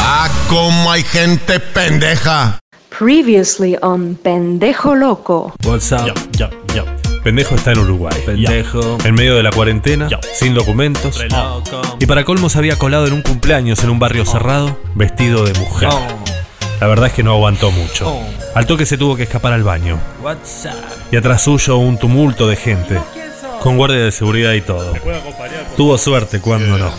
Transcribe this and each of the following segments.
Ah, gente pendeja. Previously on Pendejo Loco. What's up? Ya, ya, ya. Pendejo está en Uruguay. Pendejo. En medio de la cuarentena, Ya. sin documentos. Y para colmo se había colado en un cumpleaños en un barrio cerrado, vestido de mujer. Oh. La verdad es que no aguantó mucho. Oh. Al toque se tuvo que escapar al baño. What's up? Y atrás suyo un tumulto de gente. Con guardia de seguridad y todo. Tuvo suerte cuando no.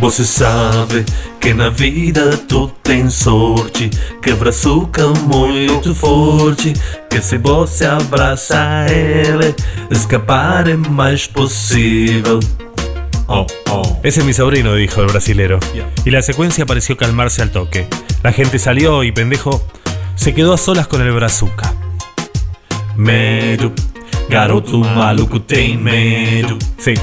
Você sabe que na vida tu tem sorte Que brazuca muito forte Que se você abraça ele Escapar é mais possível Oh, oh Ese es mi sobrino, dijo el brasilero. Y la secuencia pareció calmarse al toque. La gente salió y pendejo se quedó a solas con el brazuca. Medo Garoto maluco tem medo Sí,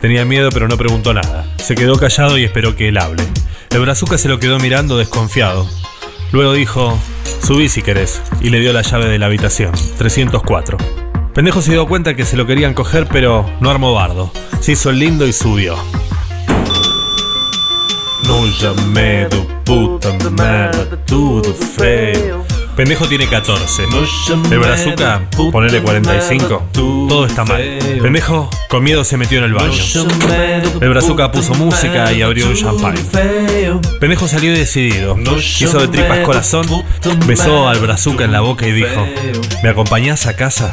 tenía miedo pero no preguntó nada. Se quedó callado y esperó que él hable. El brazuca se lo quedó mirando desconfiado. Luego dijo, subí si querés, y le dio la llave de la habitación, 304. Pendejo se dio cuenta que se lo querían coger pero no armó bardo. Se hizo el lindo y subió. No llamé puta merda Tudo feio Pendejo tiene 14. No llamé El brazuca, ponele 45. merda, tudo Todo está mal. Pendejo con miedo se metió en el baño. El brazuca puso música y abrió un champán. Pendejo salió decidido. Hizo de tripas corazón, besó al brazuca en la boca y dijo: ¿Me acompañás a casa?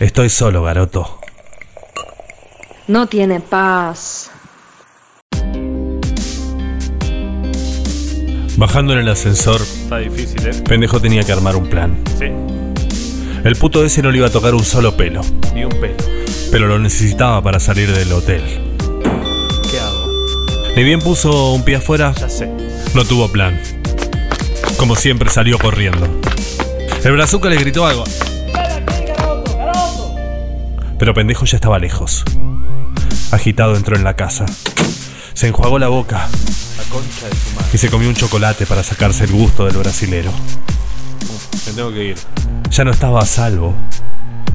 Estoy solo, garoto. No tiene paz. Bajando en el ascensor, Está difícil, ¿eh? Pendejo tenía que armar un plan. Sí. El puto ese no le iba a tocar un solo pelo, Ni un pelo. pero lo necesitaba para salir del hotel. ¿Qué hago? Ni bien puso un pie afuera, Ya sé. no tuvo plan. Como siempre salió corriendo. El brazuca le gritó algo. Pero pendejo ya estaba lejos. Agitado entró en la casa. Se enjuagó la boca concha de su madre. y se comió un chocolate para sacarse el gusto del brasilero. Me tengo que ir. Ya no estaba a salvo.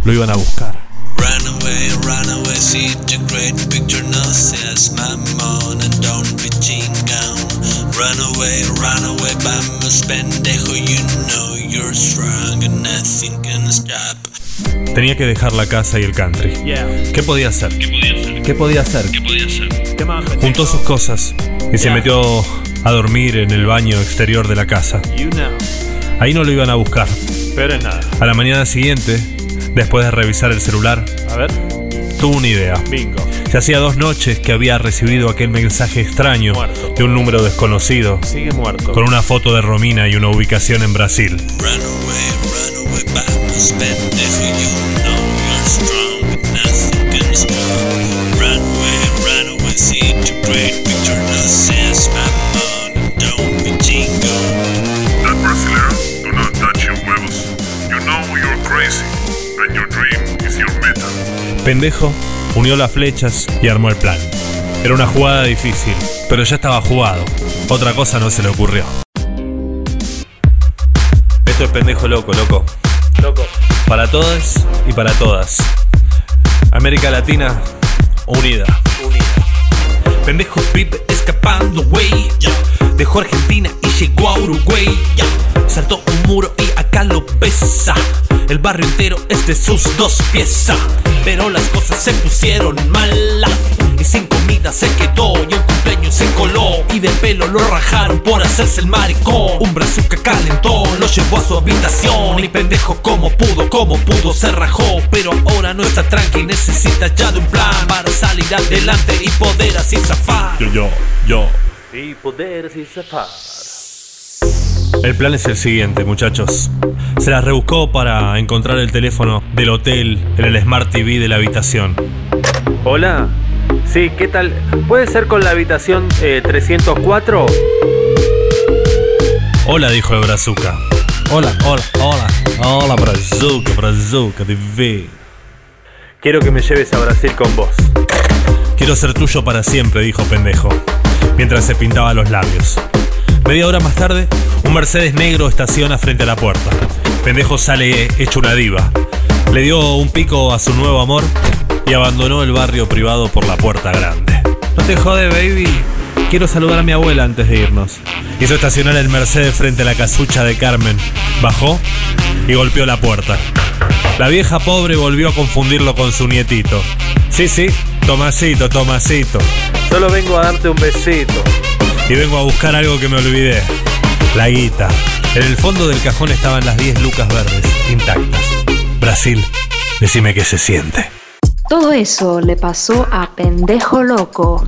Lo iban a buscar. Run away, run away, see the great picture, no says mamón, and don't be chingón. Run away, run away, vamos pendejo, you know you're strong and nothing can stop. Tenía que dejar la casa y el country. ¿Qué podía hacer? ¿Qué podía hacer? ¿Qué más? Juntó sus cosas y se metió a dormir en el baño exterior de la casa. You know. Ahí no lo iban a buscar. Pero es nada. A la mañana siguiente, después de revisar el celular, A ver. tuvo una idea. Bingo. Ya hacía dos noches que había recibido aquel mensaje extraño Muerto. de un número desconocido, Sigue muerto. con una foto de Romina y una ubicación en Brasil. Run away, run away, vamos pendejo, you know you're strong and nothing can stop. Run away, run away, see the great picture, no says mamón, and don't be chingón. That Brasileiro do not touch your huevos. You know you're crazy, and your dream is your meta. Pendejo unió las flechas y armó el plan. Era una jugada difícil, pero ya estaba jugado. Otra cosa no se le ocurrió. Esto es pendejo loco, loco. Loco. Para todas y para todas. América Latina unida. Pendejo pibe escapando, güey. Dejó Argentina y llegó a Uruguay. Saltó un muro y acá lo besa. El barrio entero es de sus dos piezas. Pero las cosas se pusieron malas. Y sin comida se quedó y un cumpleaños se coló. Y de pelo lo rajaron por hacerse el maricón. Un brazuca calentó, lo llevó a su habitación. Y pendejo como pudo, como pudo se rajó. Pero ahora no está tranqui, necesita ya de un plan para salir adelante y poder así zafar. Yo, yo, yo. Y poder así zafar. El plan es el siguiente, muchachos. Se las rebuscó para encontrar el teléfono del hotel en el Smart TV de la habitación. Hola. Sí, ¿qué tal? ¿Puede ser con la habitación eh, 304? Hola, dijo el Brazuca. Hola, hola, hola. Hola, Brazuca, Brazuca, TV. Quiero que me lleves a Brasil con vos. Quiero ser tuyo para siempre, dijo pendejo. mientras se pintaba los labios. Media hora más tarde, un Mercedes negro estaciona frente a la puerta. Pendejo sale hecho una diva. Le dio un pico a su nuevo amor y abandonó el barrio privado por la puerta grande. No te jode, baby. Quiero saludar a mi abuela antes de irnos. Hizo estacionar el Mercedes frente a la casucha de Carmen. Bajó y golpeó la puerta. La vieja pobre volvió a confundirlo con su nietito. Sí, sí, Tomasito, Tomasito. Solo vengo a darte un besito. Y vengo a buscar algo que me olvidé. La guita. En el fondo del cajón estaban las 10 lucas verdes, intactas. Brasil, decime qué se siente. Todo eso le pasó a Pendejo Loco.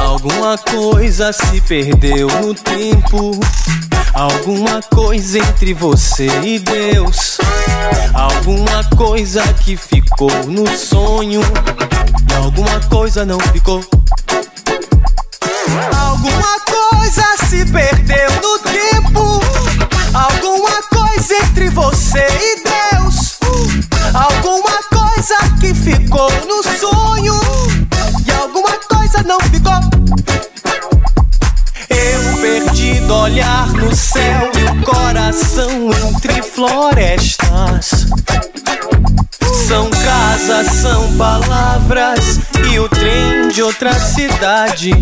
Alguma coisa se perdeu no tempo. Alguma coisa entre você e Deus. Alguma coisa que ficou no sonho. Alguma coisa não ficou. Alguma coisa se perdeu no tempo. Alguma coisa entre você e ficou no sonho. E alguma coisa não ficou. Eu perdido olhar no céu e o coração entre florestas. São casas, são palavras e o trem de outra cidade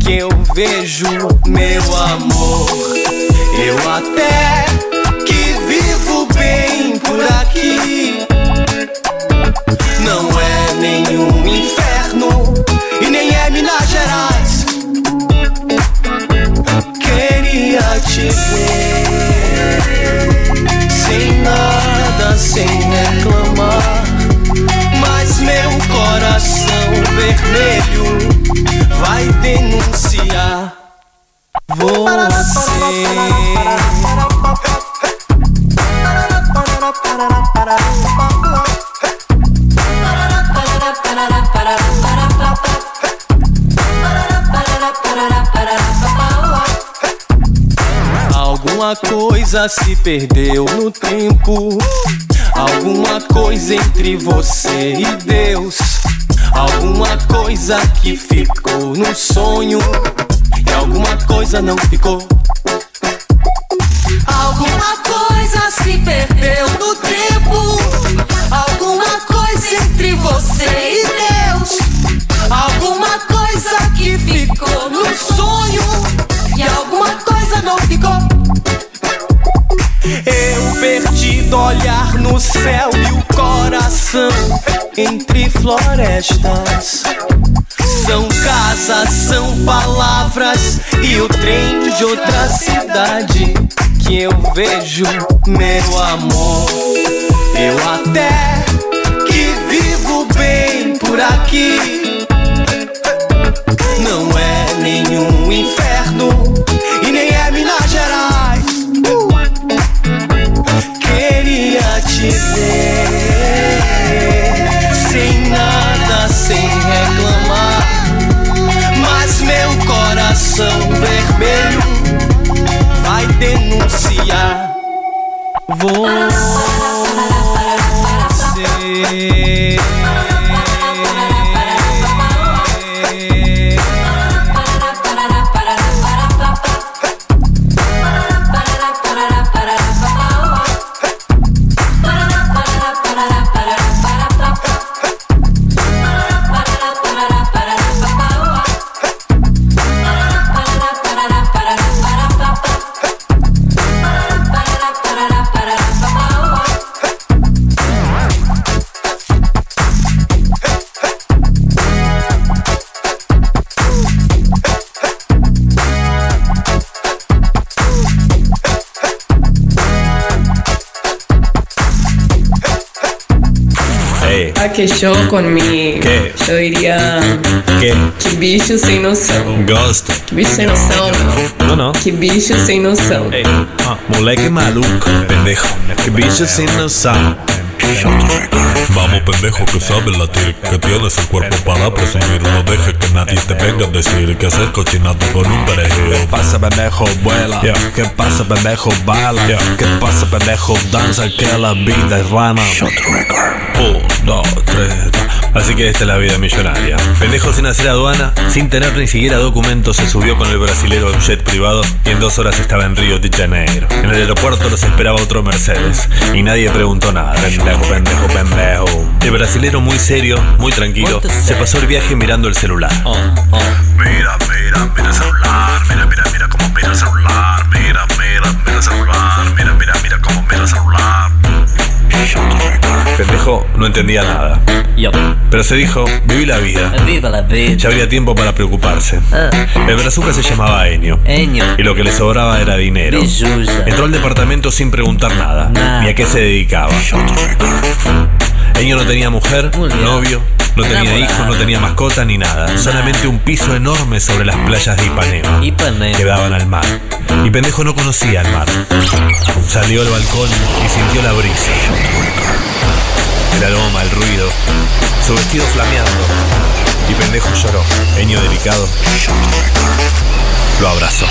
que eu vejo, meu amor. Eu até que vivo bem por aqui. Não nenhum inferno e nem é Minas Gerais. Queria te ver sem nada, sem reclamar. Mas meu coração vermelho vai denunciar Alguma coisa se perdeu no tempo. Alguma coisa entre você e Deus. Alguma coisa que ficou no sonho. E alguma coisa não ficou. Alguma coisa se perdeu no tempo. Alguma coisa entre você e Deus. Alguma coisa que ficou no sonho. No céu e o coração entre florestas. São casas, são palavras e o trem de outra cidade que eu vejo, meu amor. Eu até que vivo bem por aqui. Não é nenhum inferno sem nada, sem reclamar. Mas meu coração vermelho vai denunciar você. Que show con mi. ¿Qué? Yo diría. ¿Qué? Que bicho sem noção. Gosto. Que bicho sem noção, não. Não, não. Que bicho sem noção. Ei, ah, moleque maluco, pendejo. Que bicho sin noção. Vamos pendejo que sabes latir Que tienes el cuerpo para presumir No dejes que nadie te venga a decir Que haces cochinato con un perejil ¿Qué pasa pendejo? Vuela. ¿Qué pasa pendejo? Baila. ¿Qué pasa pendejo? Danza que la vida es rana. Un, dos, tres Así que esta es la vida millonaria. Pendejo sin hacer aduana, sin tener ni siquiera documentos, se subió con el brasilero a un jet privado y en dos horas estaba en Río de Janeiro. En el aeropuerto los esperaba otro Mercedes y nadie preguntó nada. Pendejo, pendejo, pendejo. El brasilero muy serio, muy tranquilo, se pasó el viaje mirando el celular. Mira, mira, mira el celular. Mira, mira, mira cómo mira el celular. Mira, mira, mira el celular. Mira, mira, mira cómo mira el celular. Pendejo no entendía nada. Pero se dijo, viví la vida. Viva la vida. Ya habría tiempo para preocuparse. Ah. El brazuca se llamaba Enio. Y lo que le sobraba era dinero. Entró al departamento sin preguntar Nada. ni a qué se dedicaba. Enio no tenía mujer, novio, no tenía hijos, no tenía mascota ni nada. Solamente un piso enorme sobre las playas de Ipanema. Ipanema. Que daban al mar. Y pendejo no conocía el mar. Salió al balcón y sintió la brisa. El aroma, el ruido. Su vestido flameando. Y pendejo lloró. Enio delicado. Lo abrazó.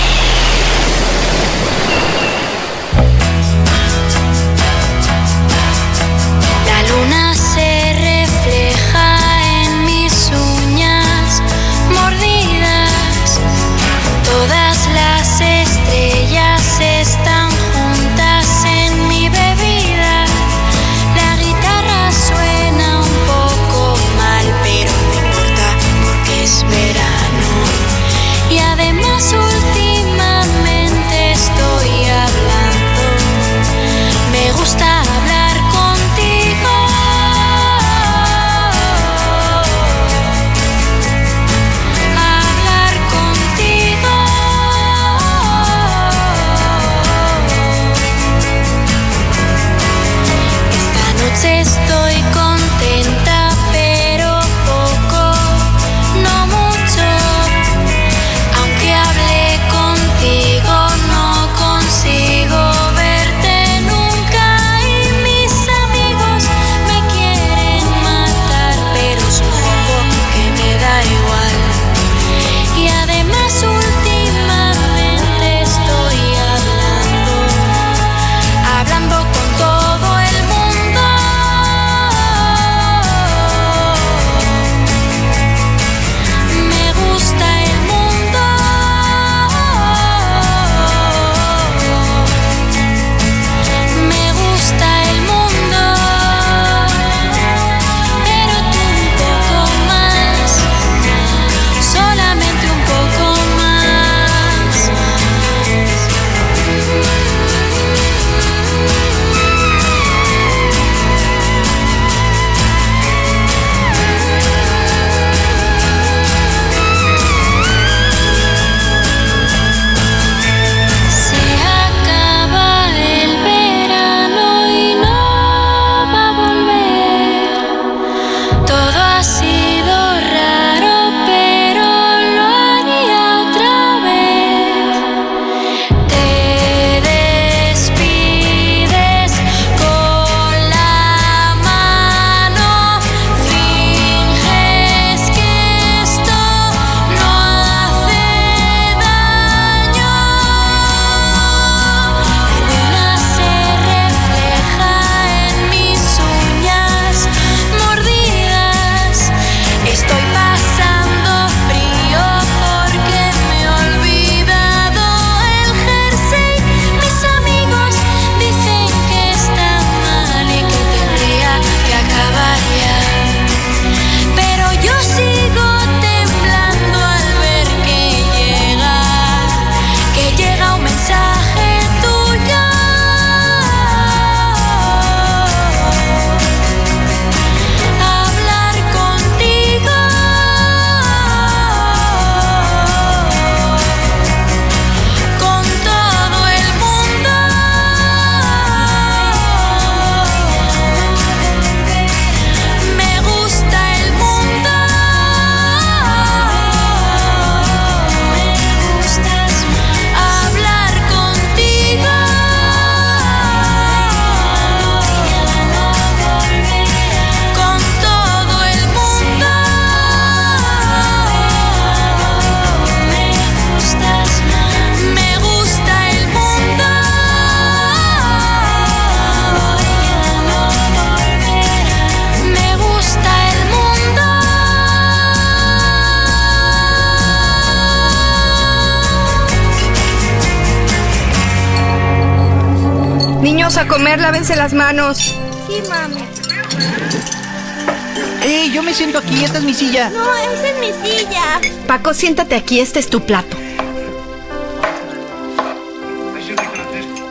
Siéntate aquí, este es tu plato.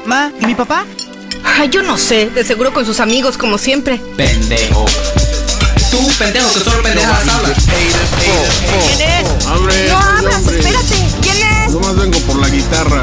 Ma, ¿y mi papá? Ay, yo no sé, de seguro con sus amigos, como siempre. Pendejo. Tú, pendejo, que solo pendejas hablas. ¿Quién es? No abras, espérate. ¿Quién es? Nomás vengo por la guitarra.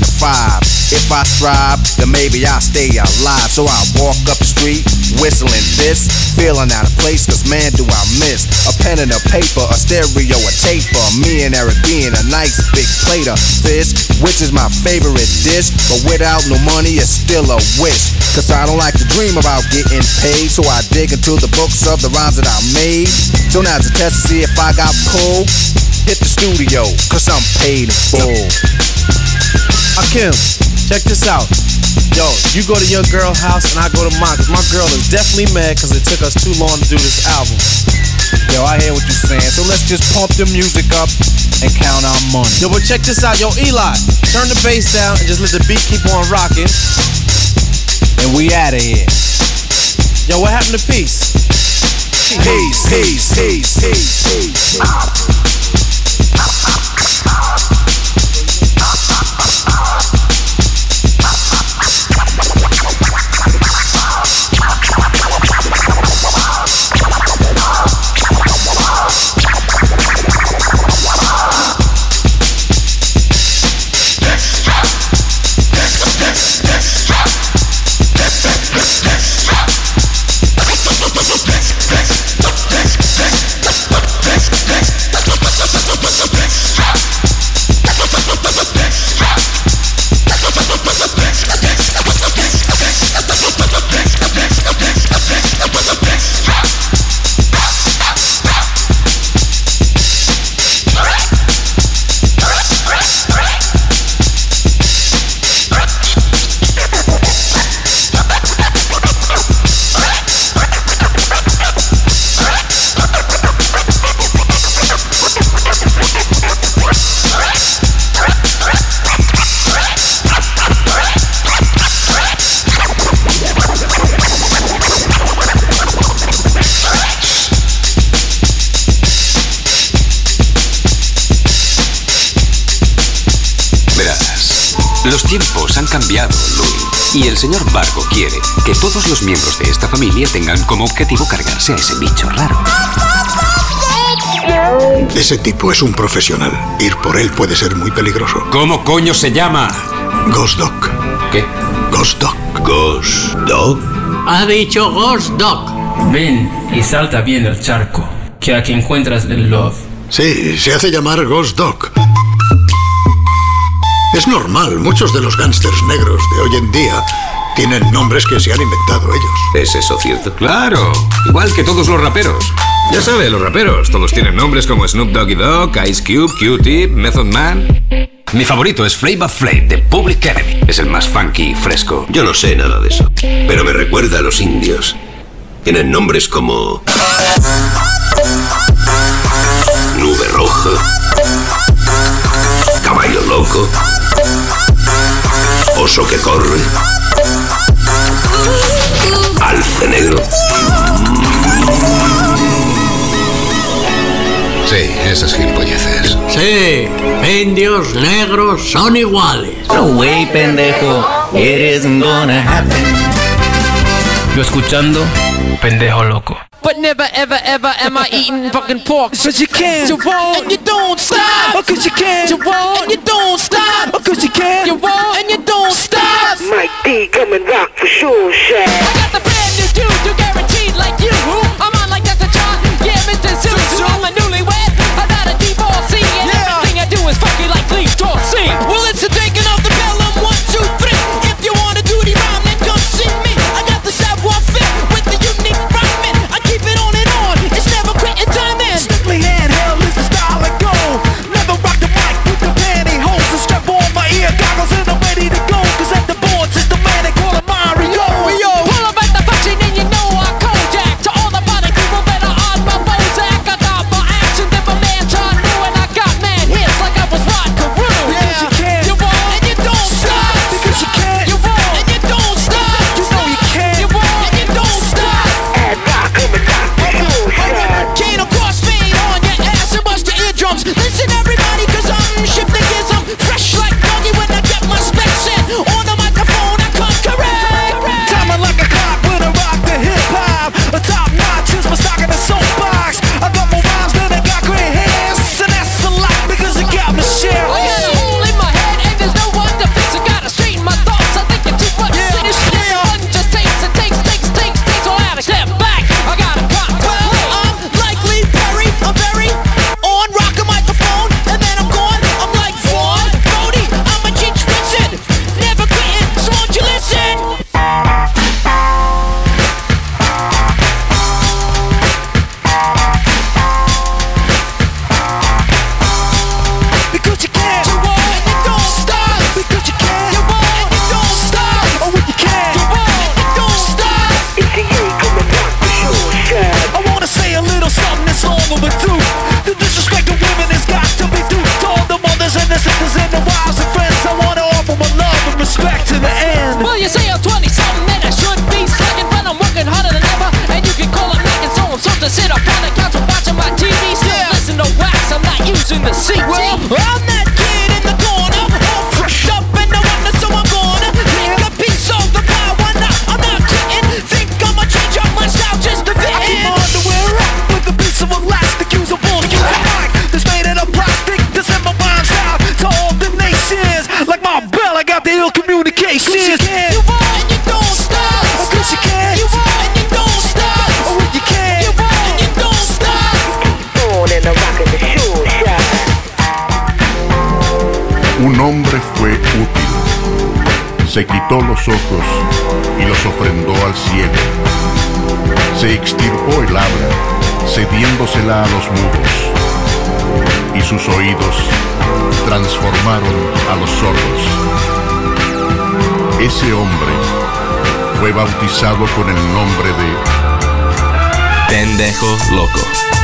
to five. If I strive, then maybe I'll stay alive. So I walk up the street, whistling this, feeling out of place, cause man, do I miss a pen and a paper, a stereo, a taper. Me and Eric being a nice big plate of fish, which is my favorite dish. But without no money, it's still a wish. Cause I don't like to dream about getting paid, so I dig into the books of the rhymes that I made. So now's a test to see if I got pulled. Hit the studio, cause I'm paid in full. Akim, check this out. Yo, you go to your girl house and I go to mine, cause my girl is definitely mad cause it took us too long to do this album. Yo, I hear what you're saying, so let's just pump the music up and count our money. Yo, but check this out. Yo, Eli, turn the bass down and just let the beat keep on rocking. And we out of here. Yo, what happened to peace? Peace, peace, peace, peace, peace. Verás, todos los miembros de esta familia tengan como objetivo cargarse a ese bicho raro. Ese tipo es un profesional. Ir por él puede ser muy peligroso. ¿Cómo coño se llama? Ghost Dog. ¿Qué? Ghost Dog. Ghost Dog. Ha dicho Ghost Dog. Ven y salta bien el charco, que aquí encuentras el love. Sí, se hace llamar Ghost Dog. Es normal, muchos de los gángsters negros de hoy en día tienen nombres que se han inventado ellos. ¿Es eso cierto? Claro, igual que todos los raperos. Ya sabe, los raperos, todos tienen nombres como Snoop Doggy Dogg, Ice Cube, Q-Tip, Method Man. Mi favorito es Flavor Flav de Public Enemy. Es el más funky y fresco. Yo no sé nada de eso, pero me recuerda a los indios. Tienen nombres como... Nube Roja, Caballo Loco, Oso que Corre, Alce Negro. Sí, esas gilipolleces. Sí, indios negros son iguales. No way, pendejo. It isn't gonna happen. Yo escuchando, pendejo loco. But never, ever, ever am I eating fucking pork. Cause you can. You won't. And you don't stop. Oh, cause you can. You won't. And you don't stop. Oh, cause you can. You won't. And you don't stop. Mike D, come and rock for sure, Shaq. Se quitó los ojos y los ofrendó al ciego. Se extirpó el habla, cediéndosela a los mudos. Y sus oídos transformaron a los sordos. Ese hombre fue bautizado con el nombre de Pendejo loco.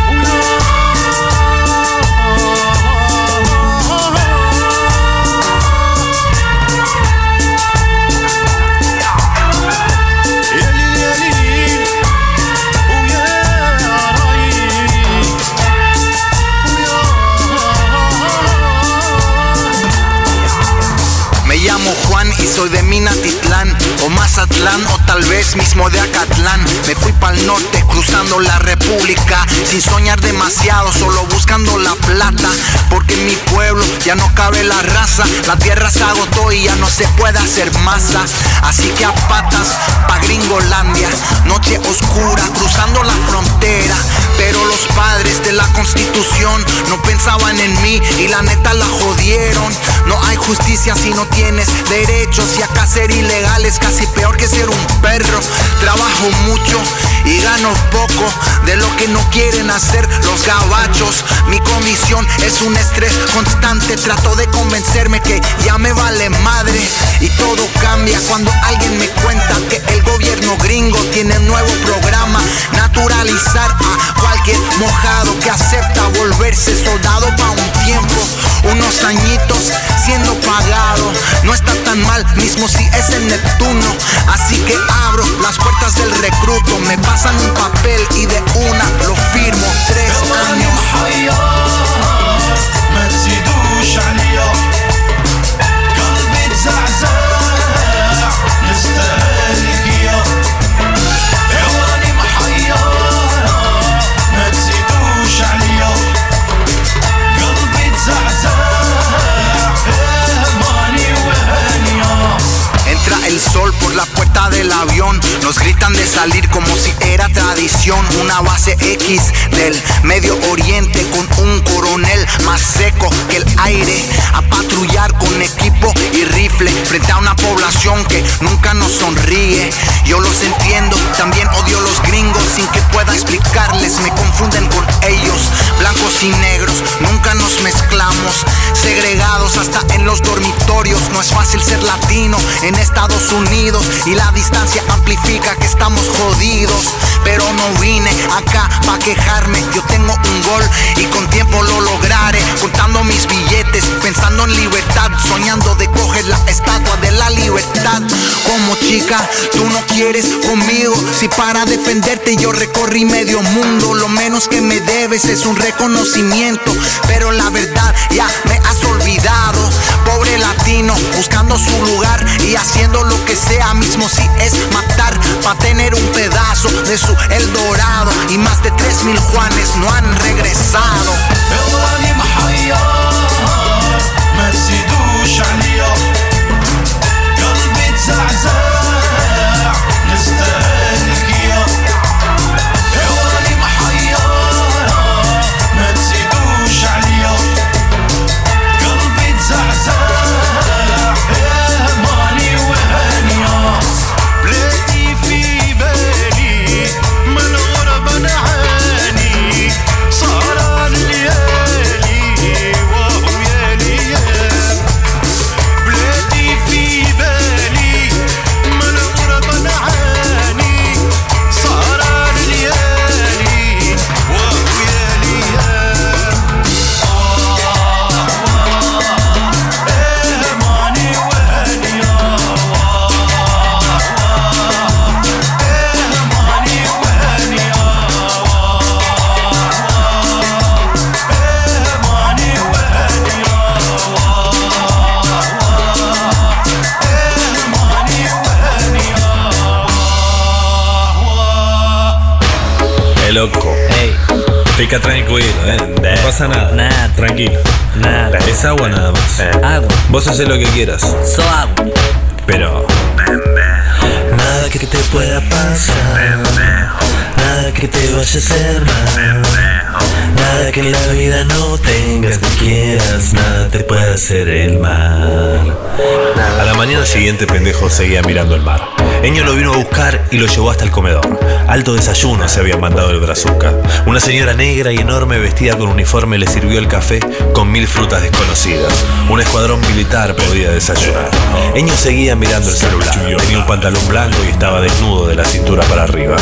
Soy de Minatitlán o Mazatlán tal vez mismo de Acatlán. Me fui pa'l norte cruzando la república sin soñar demasiado, solo buscando la plata. Porque en mi pueblo ya no cabe la raza, la tierra se agotó y ya no se puede hacer masa. Así que a patas pa' Gringolandia, noche oscura cruzando la frontera. Pero los padres de la constitución no pensaban en mí y la neta la jodieron. No hay justicia si no tienes derechos y acá ser ilegal es casi peor que ser un perro. Trabajo mucho y gano poco de lo que no quieren hacer los gabachos. Mi comisión es un estrés constante. Trato de convencerme que ya me vale madre y todo cambia cuando alguien me cuenta que el gobierno gringo tiene un nuevo programa. Naturalizar a cualquier mojado que acepta volverse soldado pa' un tiempo, unos añitos siendo pagado. No está tan mal, mismo si es el Neptuno. Así que abro las puertas del recruto, me pasan un papel y de una lo firmo. Tres años. Nos gritan de salir como si era tradición. Una base X del Medio Oriente con un coronel más seco que el aire. A patrullar con equipo y rifle frente a una población que nunca nos sonríe. Yo los entiendo, también odio los gringos sin que pueda explicarles. Me confunden con ellos, blancos y negros. Nunca nos mezclamos, segregados hasta en los dormitorios. No es fácil ser latino en Estados Unidos y la distancia amplifica que estamos jodidos. Pero no vine acá pa' quejarme. Yo tengo un gol y con tiempo lo lograré. Contando mis billetes, pensando en libertad, soñando de coger la estatua de la libertad. Como chica, tú no quieres conmigo. Si para defenderte yo recorrí medio mundo, lo menos que me debes es un reconocimiento. Pero la verdad ya me has olvidado. Pobre latino, buscando su lugar y haciendo lo que sea, mismo si es matar para tener un pedazo de su El Dorado. Y más de 3 mil Juanes no han regresado. عواني محير ما تزيدوش عليا قلبي تزعزع Fica tranquilo, eh. No pasa nada. Tranquilo. Nada. Es agua nada más. Agua. Vos haces lo que quieras. So agua. Pero. Nada que te pueda pasar. Nada que te vaya a hacer mal. Nada que en la vida no tengas que quieras. Nada te puede hacer el mal. A la mañana siguiente, pendejo seguía mirando el mar. Eño lo vino a buscar y lo llevó hasta el comedor. Alto desayuno se había mandado el brazuca. Una señora negra y enorme vestida con uniforme le sirvió el café con mil frutas desconocidas. Un escuadrón militar podía desayunar. Eño seguía mirando el celular. Tenía un pantalón blanco y estaba desnudo de la cintura para arriba.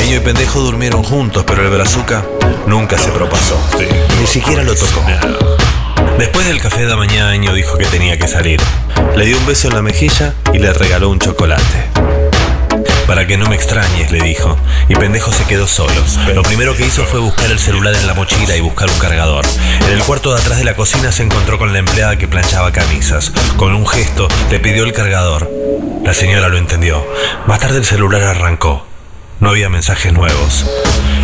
Eño y pendejo durmieron juntos, pero el brazuca nunca se propasó. Ni siquiera lo tocó. Después del café de mañana, Eño dijo que tenía que salir. Le dio un beso en la mejilla y le regaló un chocolate. Para que no me extrañes, le dijo. Y pendejo se quedó solo. Lo primero que hizo fue buscar el celular en la mochila y buscar un cargador. En el cuarto de atrás de la cocina se encontró con la empleada que planchaba camisas. Con un gesto le pidió el cargador. La señora lo entendió. Más tarde el celular arrancó. No había mensajes nuevos.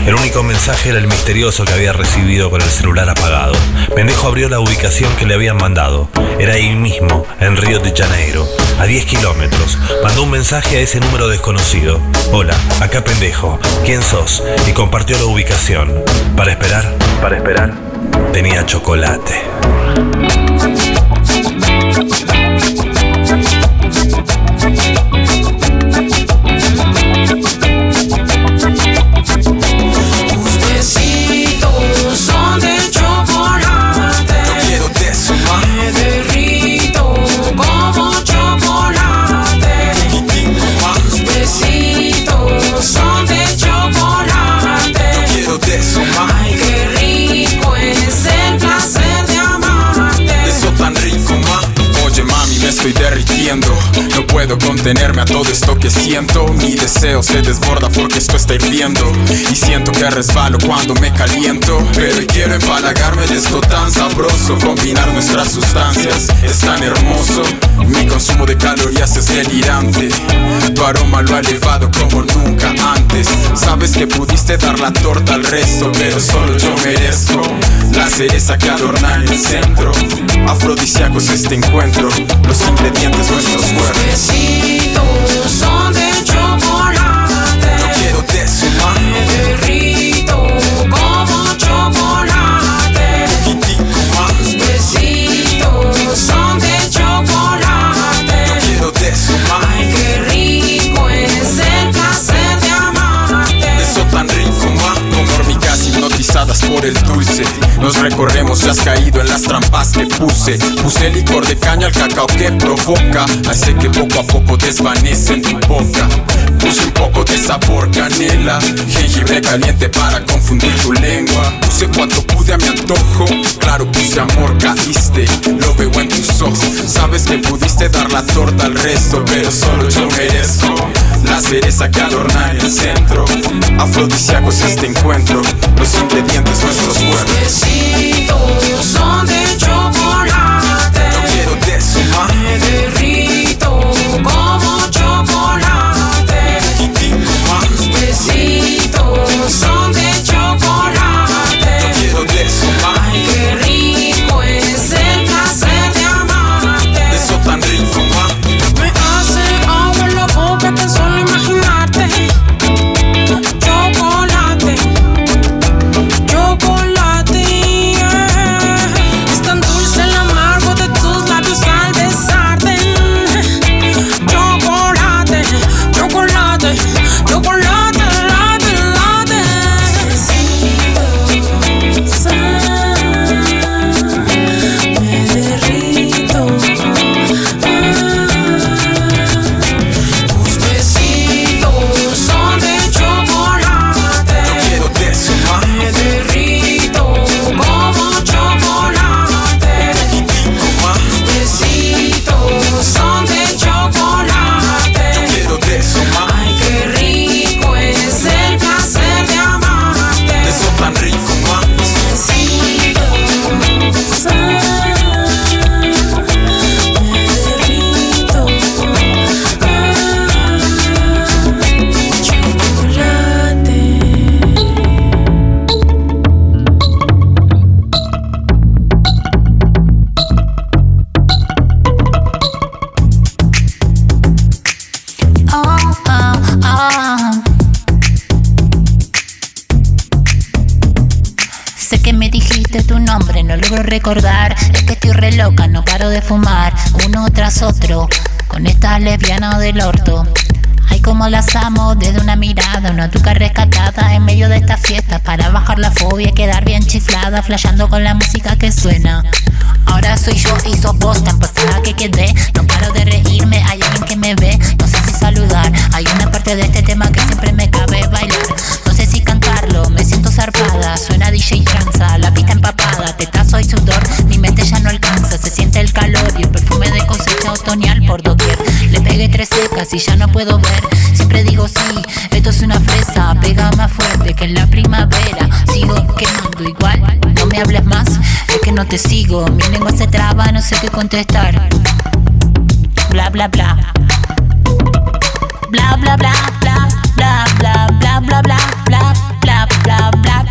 El único mensaje era el misterioso que había recibido con el celular apagado. Pendejo abrió la ubicación que le habían mandado. Era ahí mismo, en Río de Janeiro, a 10 kilómetros. Mandó un mensaje a ese número desconocido. Hola, acá pendejo. ¿Quién sos? Y compartió la ubicación. Para esperar, para esperar, tenía chocolate. Puedo contenerme a todo esto que siento. Mi deseo se desborda porque esto está hirviendo. Y siento que resbalo cuando me caliento. Pero quiero empalagarme de esto tan sabroso. Combinar nuestras sustancias es tan hermoso. Mi consumo de calorías es delirante. Tu aroma lo ha elevado como nunca antes. Sabes que pudiste dar la torta al resto, pero solo yo merezco la cereza que adorna en el centro. Afrodisíaco es este encuentro, los ingredientes nuestros cuerpos. Besitos son de por el dulce. Nos recorremos, ya has caído en las trampas que puse. Puse licor de caña al cacao que provoca. Hace que poco a poco desvanece en tu boca. Puse un poco de sabor canela. Jengibre caliente para confundir tu lengua. Puse cuanto pude a mi antojo. Claro, puse amor, caíste. Lo veo en tus ojos. Sabes que pudiste dar la torta al resto, pero solo yo merezco la cereza que adorna el centro. Afrodisíaco es este encuentro. Los ingredientes nuestros cuerpos. Besitos son de chocolate. Quiero de recordar es que estoy re loca, no paro de fumar, uno tras otro, con esta lesbiana del orto. Ay, como las amo desde una mirada, una tuca rescatada en medio de esta fiesta para bajar la fobia y quedar bien chiflada, flasheando con la música que suena. Ahora soy yo y sos vos, tan pasada que quedé. No paro de reírme, hay alguien que me ve, no sé si saludar. Hay una parte de este tema que siempre me cabe bailar. Suena DJ tranza, la pista empapada, tetazo y sudor. Mi mente ya no alcanza, se siente el calor y el perfume de cosecha otoñal por doquier. Le pegué tres secas y ya no puedo ver. Siempre digo sí, esto es una fresa, pega más fuerte que en la primavera. Sigo quemando igual, no me hables más, es que no te sigo. Mi lengua se traba, no sé qué contestar. Bla. Bla bla bla bla bla bla bla bla bla bla bla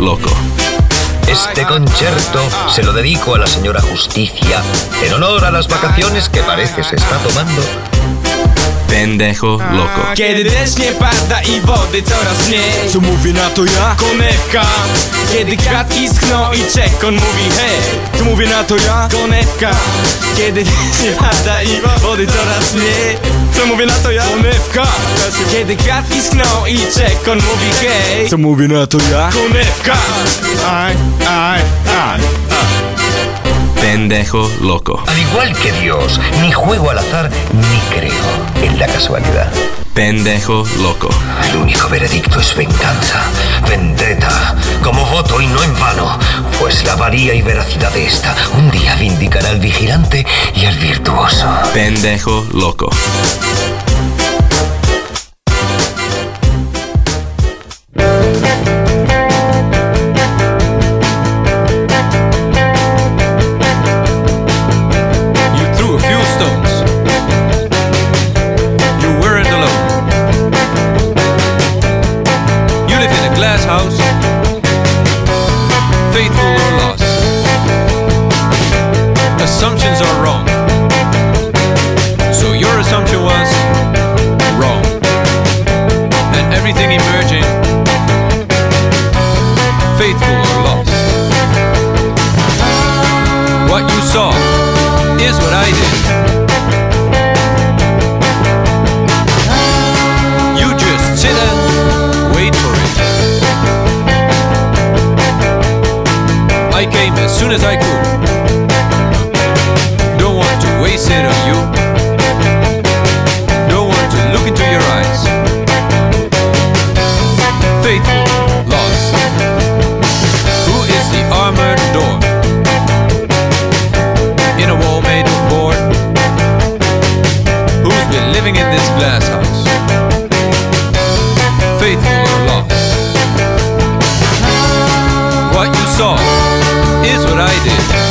loco. Este concierto se lo dedico a la señora Justicia en honor a las vacaciones que parece se está tomando. Pendejo loco. Kiedy deszcz nie pada i wody coraz mniej Co mówi na to ja? Konewka Kiedy kwiatki schną i czekon mówi hej Co mówi na to ja? Konewka Kiedy deszcz nie pada i wody coraz mniej Co mówi na to ja? Konewka Kiedy kwiatki schną i czekon mówi hej Co mówi na to ja? Konewka Aj, aj, aj Pendejo loco. Al igual que Dios, ni juego al azar ni creo en la casualidad. Pendejo loco. El único veredicto es venganza, vendetta, como voto y no en vano, pues la varía y veracidad de esta un día vindicará al vigilante y al virtuoso. Pendejo loco. Saw is what I did. You just sit and wait for it. I came as soon as I could. Living in this glass house? Faithful or lost? What you saw is what I did.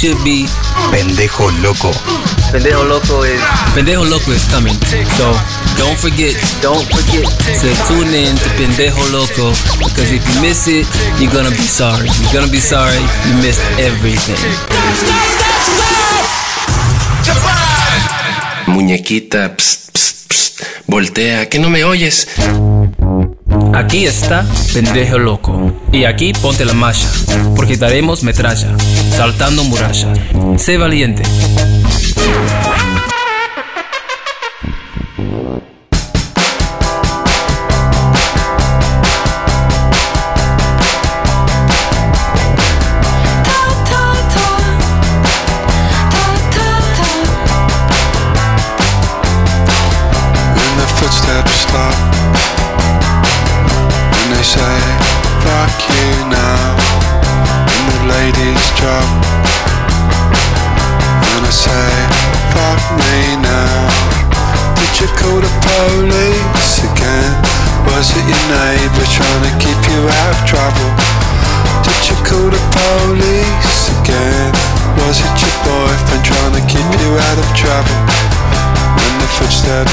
Should be. Pendejo loco. Pendejo loco is Pendejo loco is coming. So don't forget, don't forget to tune in to Pendejo loco because if you miss it, you're gonna be sorry. You're gonna be sorry you missed everything. Muñequita, psst, psst, psst. Voltea, que no me oyes. Aquí está Pendejo Loco. Y aquí ponte la malla, porque daremos metralla, saltando murallas. Sé valiente.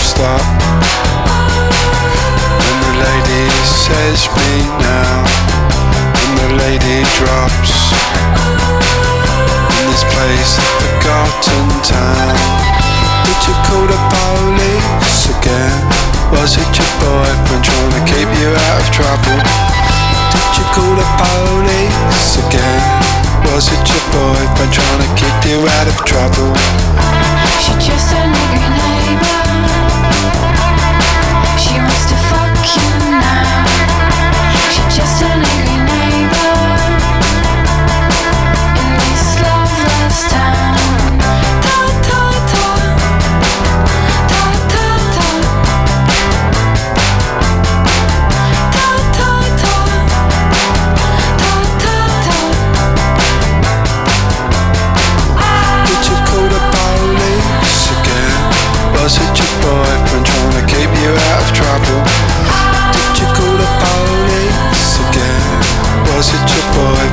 Stop When the lady says me now When the lady drops In this place, forgotten town Did you call the police again? Was it your boyfriend trying to keep you out of trouble? Did you call the police again? Was it your boyfriend trying to keep you out of trouble? She just an angry neighbor.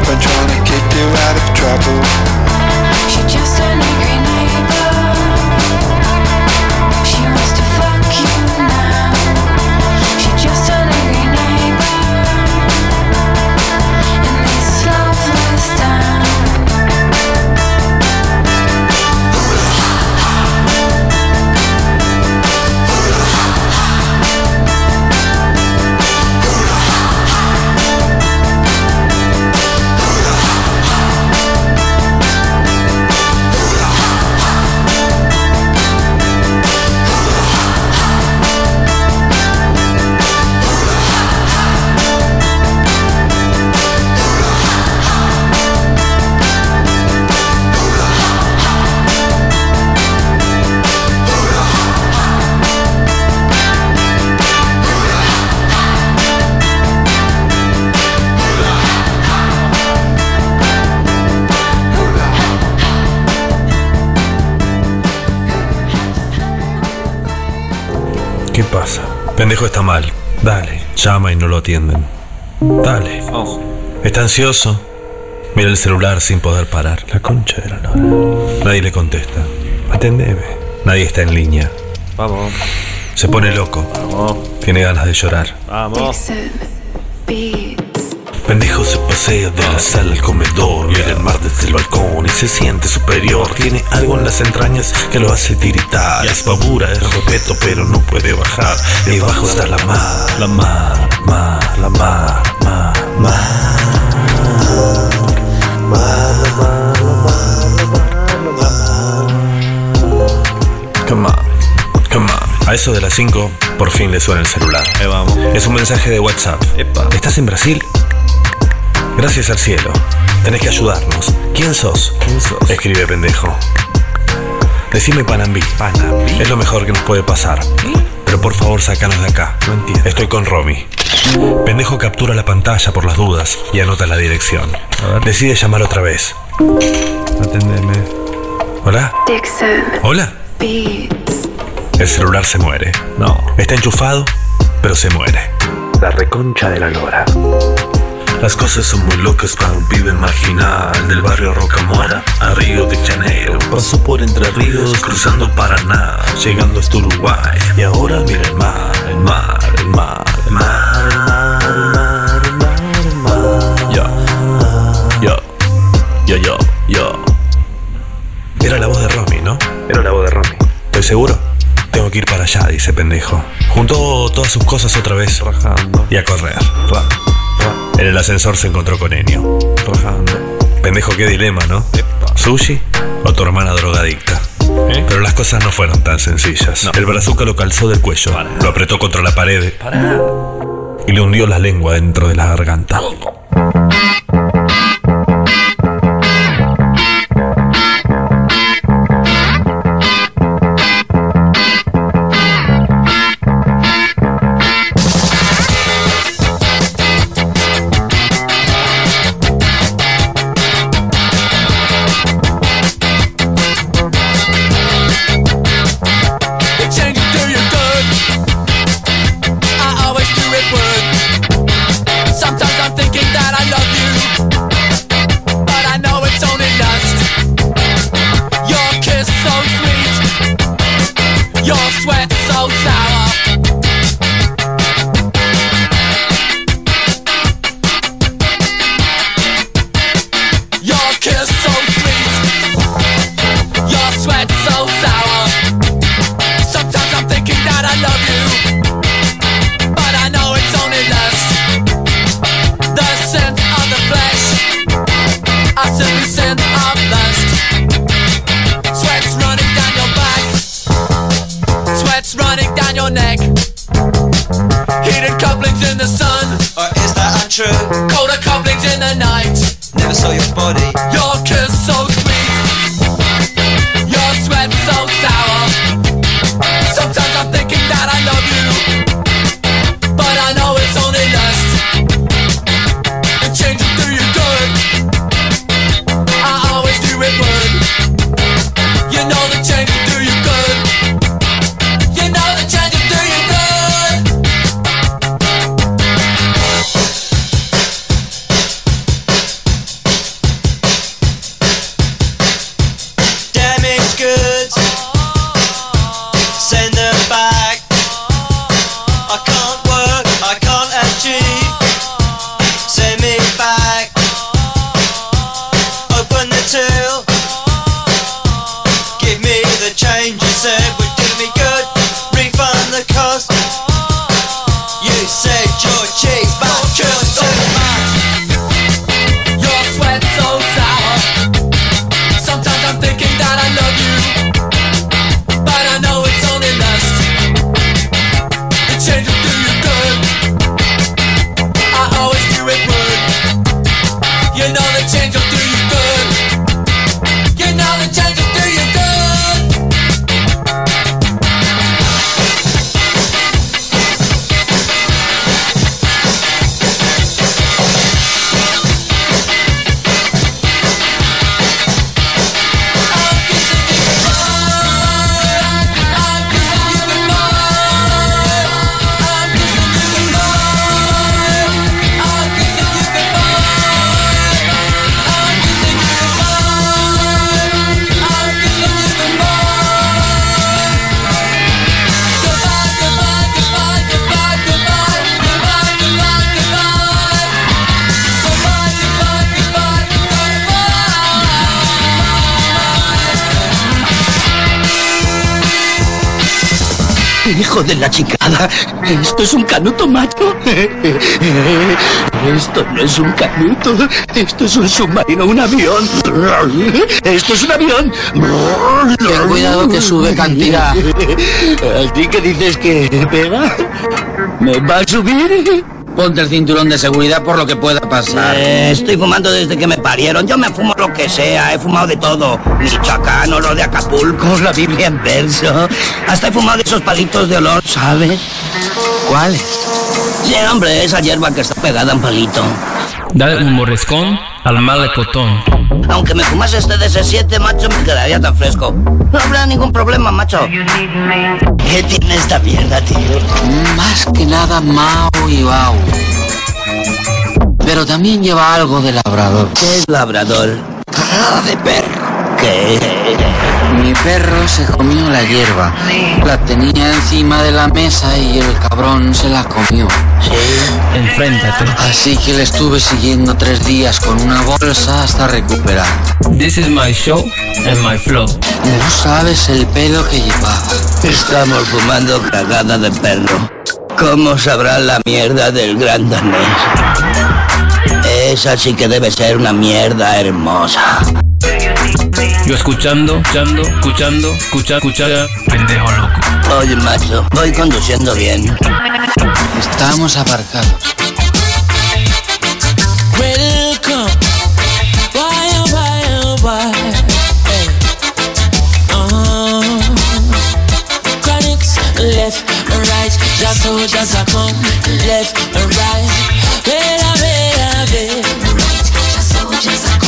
Boyfriend trying to keep you out of trouble? She just an angry neighbor. Pendejo está mal. Dale, llama y no lo atienden. Dale. Está ansioso. Mira el celular sin poder parar. La concha de la lora. Nadie le contesta. Atendeme. Nadie está en línea. Vamos. Se pone loco. Vamos. Tiene ganas de llorar. Vamos. Pendejo se pasea de la sala al comedor, mira el mar desde el balcón y se siente superior. Tiene algo en las entrañas que lo hace tiritar. Es pavura, es respeto, pero no puede bajar. Debajo está la mar, la mar, mar, la mar, mar, mar. Come on, come on. A eso de las 5, por fin le suena el celular. Ahí vamos. Es un mensaje de WhatsApp. Epa. ¿Estás en Brasil? Gracias al cielo. Tenés que ayudarnos. ¿Quién sos? ¿Quién sos? Escribe pendejo. Decime Panambí. Panambí. Es lo mejor que nos puede pasar. Pero por favor, sácanos de acá. No entiendo. Estoy con Romy. Pendejo captura la pantalla por las dudas y anota la dirección. A ver. Decide llamar otra vez. Atendeme. ¿Hola? Dixon ¿Hola? Beats. El celular se muere. No. Está enchufado, pero se muere. La reconcha de la lora. Las cosas son muy locas para un pibe marginal del barrio Rocamora a Río de Janeiro. Pasó por Entre Ríos, cruzando Paraná, llegando hasta Uruguay. Y ahora mira el mar, el mar, el mar, el mar, el mar, el mar, el mar. Yo, yo, yo, yo, yo. Era la voz de Romy, ¿no? Era la voz de Romy. ¿Estoy seguro? Tengo que ir para allá, dice pendejo. Juntó todas sus cosas otra vez. Y a correr. En el ascensor se encontró con Enio. Rajando. Pendejo, qué dilema, ¿no? ¿Sushi o tu hermana drogadicta? ¿Eh? Pero las cosas no fueron tan sencillas. El brazuca lo calzó del cuello, lo apretó contra la pared y le hundió la lengua dentro de la garganta. Esto es un canuto, macho. Esto no es un canuto. Esto es un submarino, un avión. Esto es un avión. Ten cuidado que sube cantidad. ¿Así que dices que pega? ¿Me va a subir? Ponte el cinturón de seguridad por lo que pueda pasar. Eh, estoy fumando desde que me parieron. Yo me fumo lo que sea. He fumado de todo. Michoacán, oro de Acapulco, la Biblia en verso. Hasta he fumado de esos palitos de olor, ¿sabes? ¿Cuáles? Sí, hombre, esa hierba que está pegada en palito. Dale un morriscón al malecotón. Aunque me fumase este de ese 7 macho, me quedaría tan fresco. No habrá ningún problema, macho. ¿Qué tiene esta mierda, tío? Más que nada Mao y Bao. Pero también lleva algo de labrador. ¿Qué es labrador? Ah, de perro. ¿Qué? Mi perro se comió la hierba. La tenía encima de la mesa y el cabrón se la comió. Sí. Enfréntate. Así que le estuve siguiendo tres días con una bolsa hasta recuperar. This is my show and my flow. No sabes el pelo que llevaba. Estamos fumando cagada de perro. ¿Cómo sabrá la mierda del gran danés? Esa sí que debe ser una mierda hermosa. Yo escuchando, escuchando, escuchando, escucha, escucha, pendejo loco. Oye, macho, voy conduciendo bien. Estamos aparcados. Welcome. Why, oh, why, oh, why? Hey. Uh-huh. Chronics, left and right. Just soldiers are come, left and right. Wait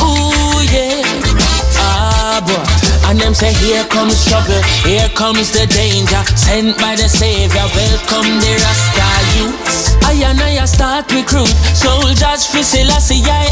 Ooh, yeah. Ah, boy. And them say, here comes trouble, here comes the danger. Sent by the Savior, welcome the Rasta youths. I and I start recruit soldiers for Selassie. Ay.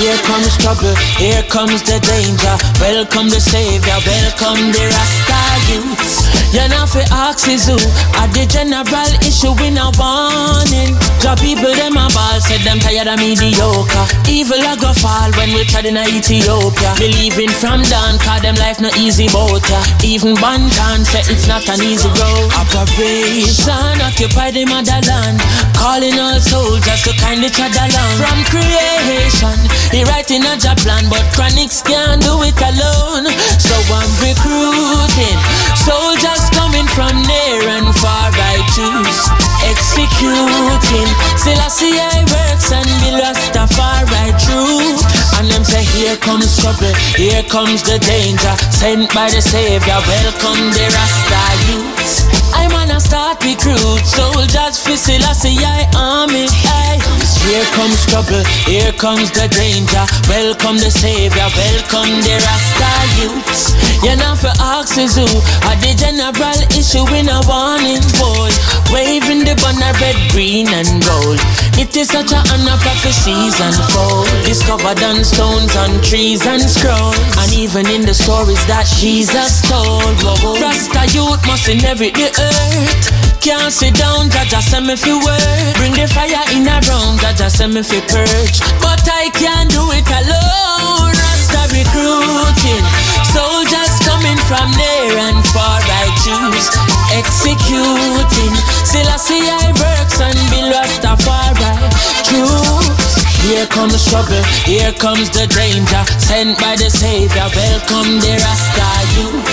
Here comes trouble, here comes the danger. Welcome the Savior, welcome the Rasta youths. You know for axes who are the general issue in a warning. The people them a ball said them tired of mediocre. Evil a go fall when we tried in Ethiopia. Believing from down, cause them life no easy boat. Even Bantan say it's not an easy road. Operation occupy the motherland. Calling all soldiers to kind each other along. From creation, writing a job plan, but chronics can't do it alone. So I'm recruiting soldiers coming from near and far. I choose executing. Selassie I works and be Rastafari true. And them say here comes trouble, here comes the danger. Sent by the Savior, welcome the Rasta youths. I'm on a start recruit soldiers for Selassie I army. Hey. Here comes trouble, here comes the danger. Welcome the Savior, welcome the Rasta youths. You know for axes who are the general issue in a warning boy. Waving the banner red, green and gold. It is such a honor prophecies unfold. Discovered on stones, on trees and scrolls. And even in the stories that Jesus told. Rasta youth must inherit the earth. Can't sit down, Jaja send me fi work. Bring the fire in a room, Jaja send me fi purge. But I can't do it alone. Rasta recruiting soldiers coming from near and far. I choose executing. Selassie I see I works and be Rastafari. True. Here comes trouble, here comes the danger. Sent by the Savior, welcome the Rasta youth.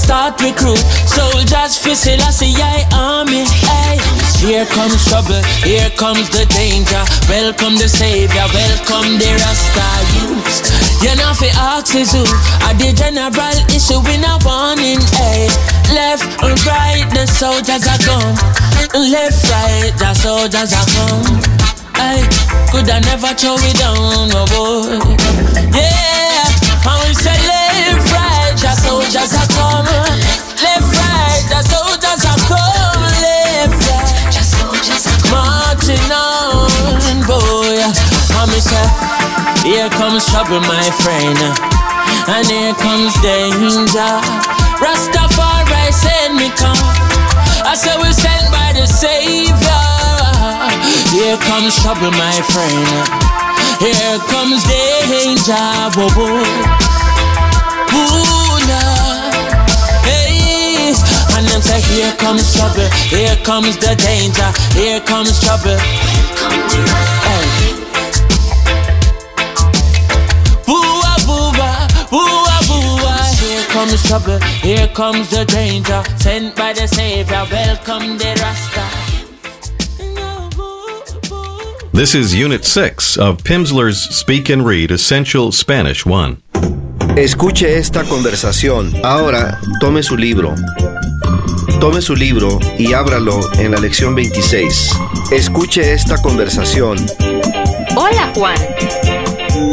I I start recruit soldiers for Selassie I army. Hey. Here comes trouble, here comes the danger. Welcome the Savior, welcome the Rasta youth. You know for axes who are the general issue in a warning. Hey. Left and right, the soldiers are gone. Left, right, the soldiers are gone. I could I never throw it down, no boy. Yeah, and we say left, right, the soldiers are come. Left, right, the soldiers are come. Left, right. Marching on, boy. And we say, here comes trouble, my friend, and here comes danger. Rastafari send me come. I say we sent by the Savior. Here comes trouble, my friend. Here comes danger. Whoa, whoa. Hey, and them say, here comes trouble, here comes the danger, here comes trouble. Here comes trouble, here comes the danger. Sent by the Savior, welcome the Rasta. This is Unit 6 of Pimsleur's Speak and Read Essential Spanish 1. Escuche esta conversación. Ahora, tome su libro. Tome su libro y ábralo en la lección 26. Escuche esta conversación. Hola, Juan.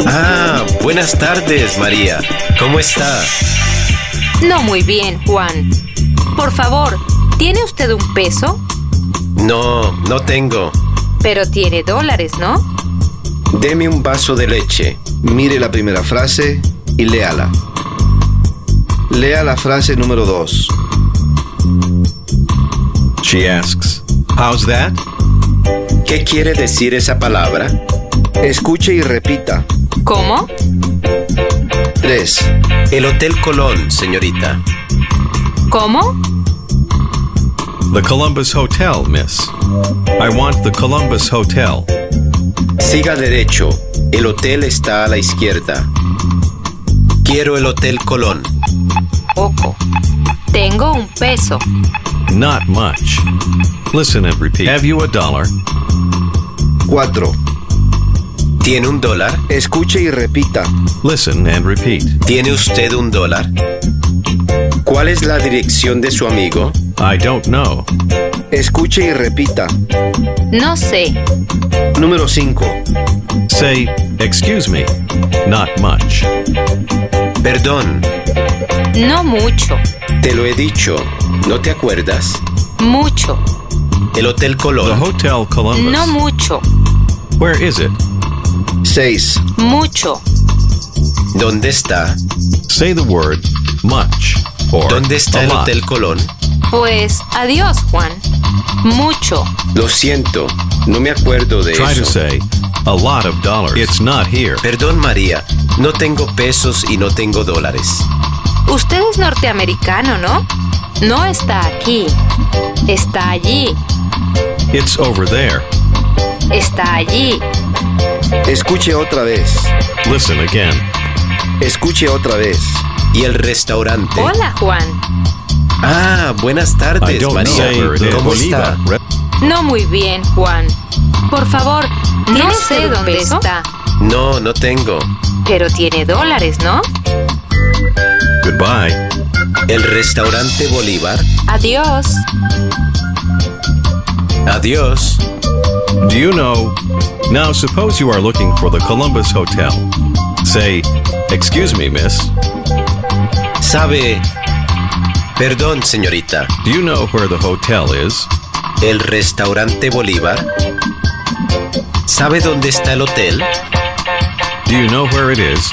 Ah, buenas tardes, María. ¿Cómo está? No muy bien, Juan. Por favor, ¿tiene usted un peso? No, no tengo. Pero tiene dólares, ¿no? Deme un vaso de leche. Mire la primera frase y léala. Lea la frase número 2. She asks, How's that? ¿Qué quiere decir esa palabra? Escuche y repita. ¿Cómo? 3. El Hotel Colón, señorita. ¿Cómo? The Columbus Hotel, miss. I want the Columbus Hotel. Siga derecho. El hotel está a la izquierda. Quiero el Hotel Colón. Poco. Tengo un peso. Not much. Listen and repeat. Have you a dollar? 4. ¿Tiene un dólar? Escuche y repita. Listen and repeat. ¿Tiene usted un dólar? ¿Cuál es la dirección de su amigo? I don't know. Escuche y repita. No sé. Número 5. Say, excuse me. Not much. Perdón, No mucho. te lo he dicho. ¿No te acuerdas? Mucho. El Hotel The Colón. Hotel Columbus. No mucho. Where is it? 6. Mucho. ¿Dónde está? Say the word much or ¿Dónde está a el lot. Hotel Colón? Pues adiós, Juan. Mucho. Lo siento, no me acuerdo de Try eso. to say a lot of dollars. It's not here. Perdón, María, no tengo pesos y no tengo dólares. Usted es norteamericano, ¿no? No está aquí. Está allí. It's over there. Está allí. Escuche otra vez. Listen again. Escuche otra vez. ¿Y el restaurante? Hola, Juan. Ah, buenas tardes, María. know where it is. ¿Cómo Bolivar. está? No muy bien, Juan. Por favor, no sé dónde está. No, no tengo. Pero tiene dólares, ¿no? Goodbye. ¿El restaurante Bolívar? Adiós. Adiós. Do you know? Now, suppose you are looking for the Columbus Hotel. Say, excuse me, miss. ¿Sabe? Perdón, señorita. Do you know where the hotel is? ¿El restaurante Bolívar? ¿Sabe dónde está el hotel? Do you know where it is?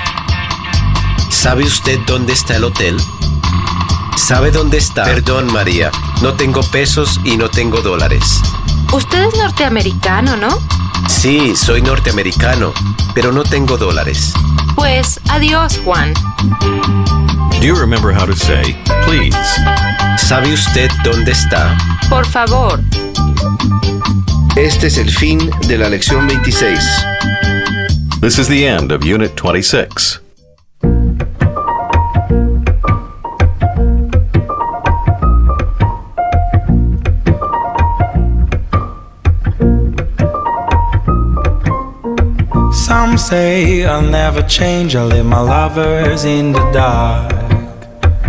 ¿Sabe usted dónde está el hotel? ¿Sabe dónde está? Perdón, María. No tengo pesos y no tengo dólares. Usted es norteamericano, ¿no? Sí, soy norteamericano, pero no tengo dólares. Pues adiós, Juan. Do you remember how to say, please? ¿Sabe usted dónde está? Por favor. Este es el fin de la lección 26. This is the end of Unit 26. Some say I'll never change, I'll leave my lovers in the dark.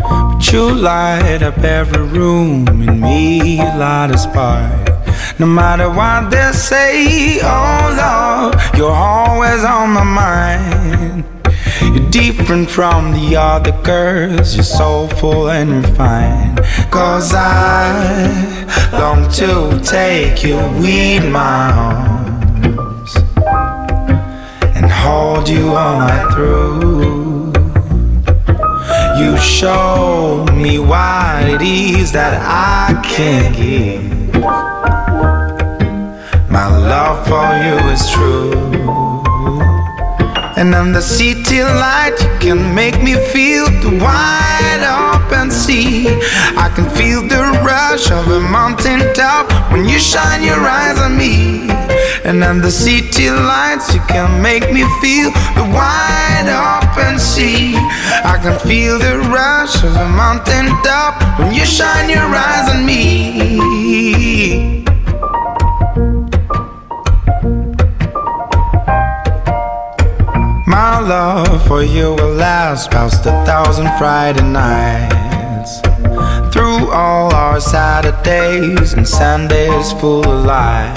But you light up every room in me, you light a spark. No matter what they say, oh Lord, you're always on my mind. You're different from the other girls, you're soulful and refined. Cause I long to take you in my arms hold you all night through. You show me what it is that I can give. My love for you is true. And on the city light, you can make me feel the wide open and see. I can feel the rush of a mountain top when you shine your eyes on me. And under city lights, you can make me feel the wide open sea. I can feel the rush of a mountain top when you shine your eyes on me. My love for you will last past a thousand Friday nights. All our Saturdays and Sundays full of light.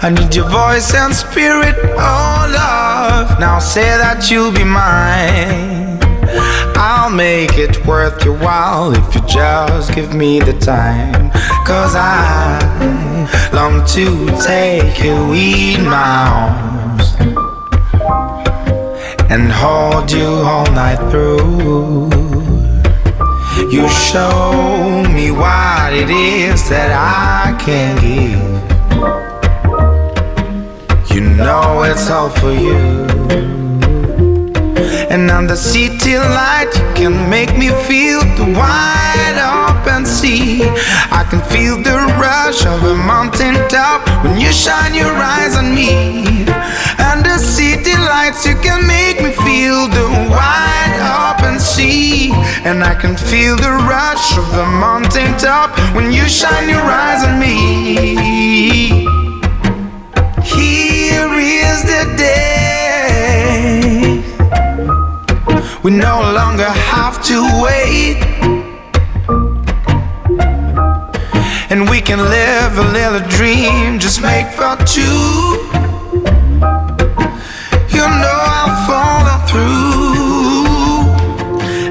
I need your voice and spirit, oh love. Now say that you'll be mine. I'll make it worth your while if you just give me the time. Cause I long to take you in my arms and hold you all night through. You show me what it is that I can give. You know it's all for you. And under city light, you can make me feel the wide open sea. I can feel the rush of a mountain top when you shine your eyes on me. Under city lights, you can make me feel the wide open sea. And I can feel the rush of the mountain top when you shine your eyes on me. Here is the day. We no longer have to wait. And we can live a little dream, just make for two. You know I'll follow through.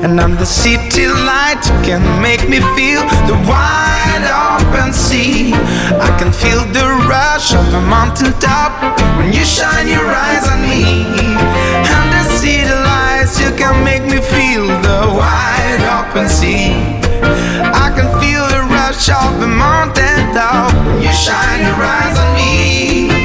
And under city light, you can make me feel the wide open sea. I can feel the rush of a mountain top when you shine your eyes on me. Under city lights, you can make me feel the wide open sea. Can feel the mountain you shine your eyes on me.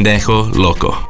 Pendejo loco.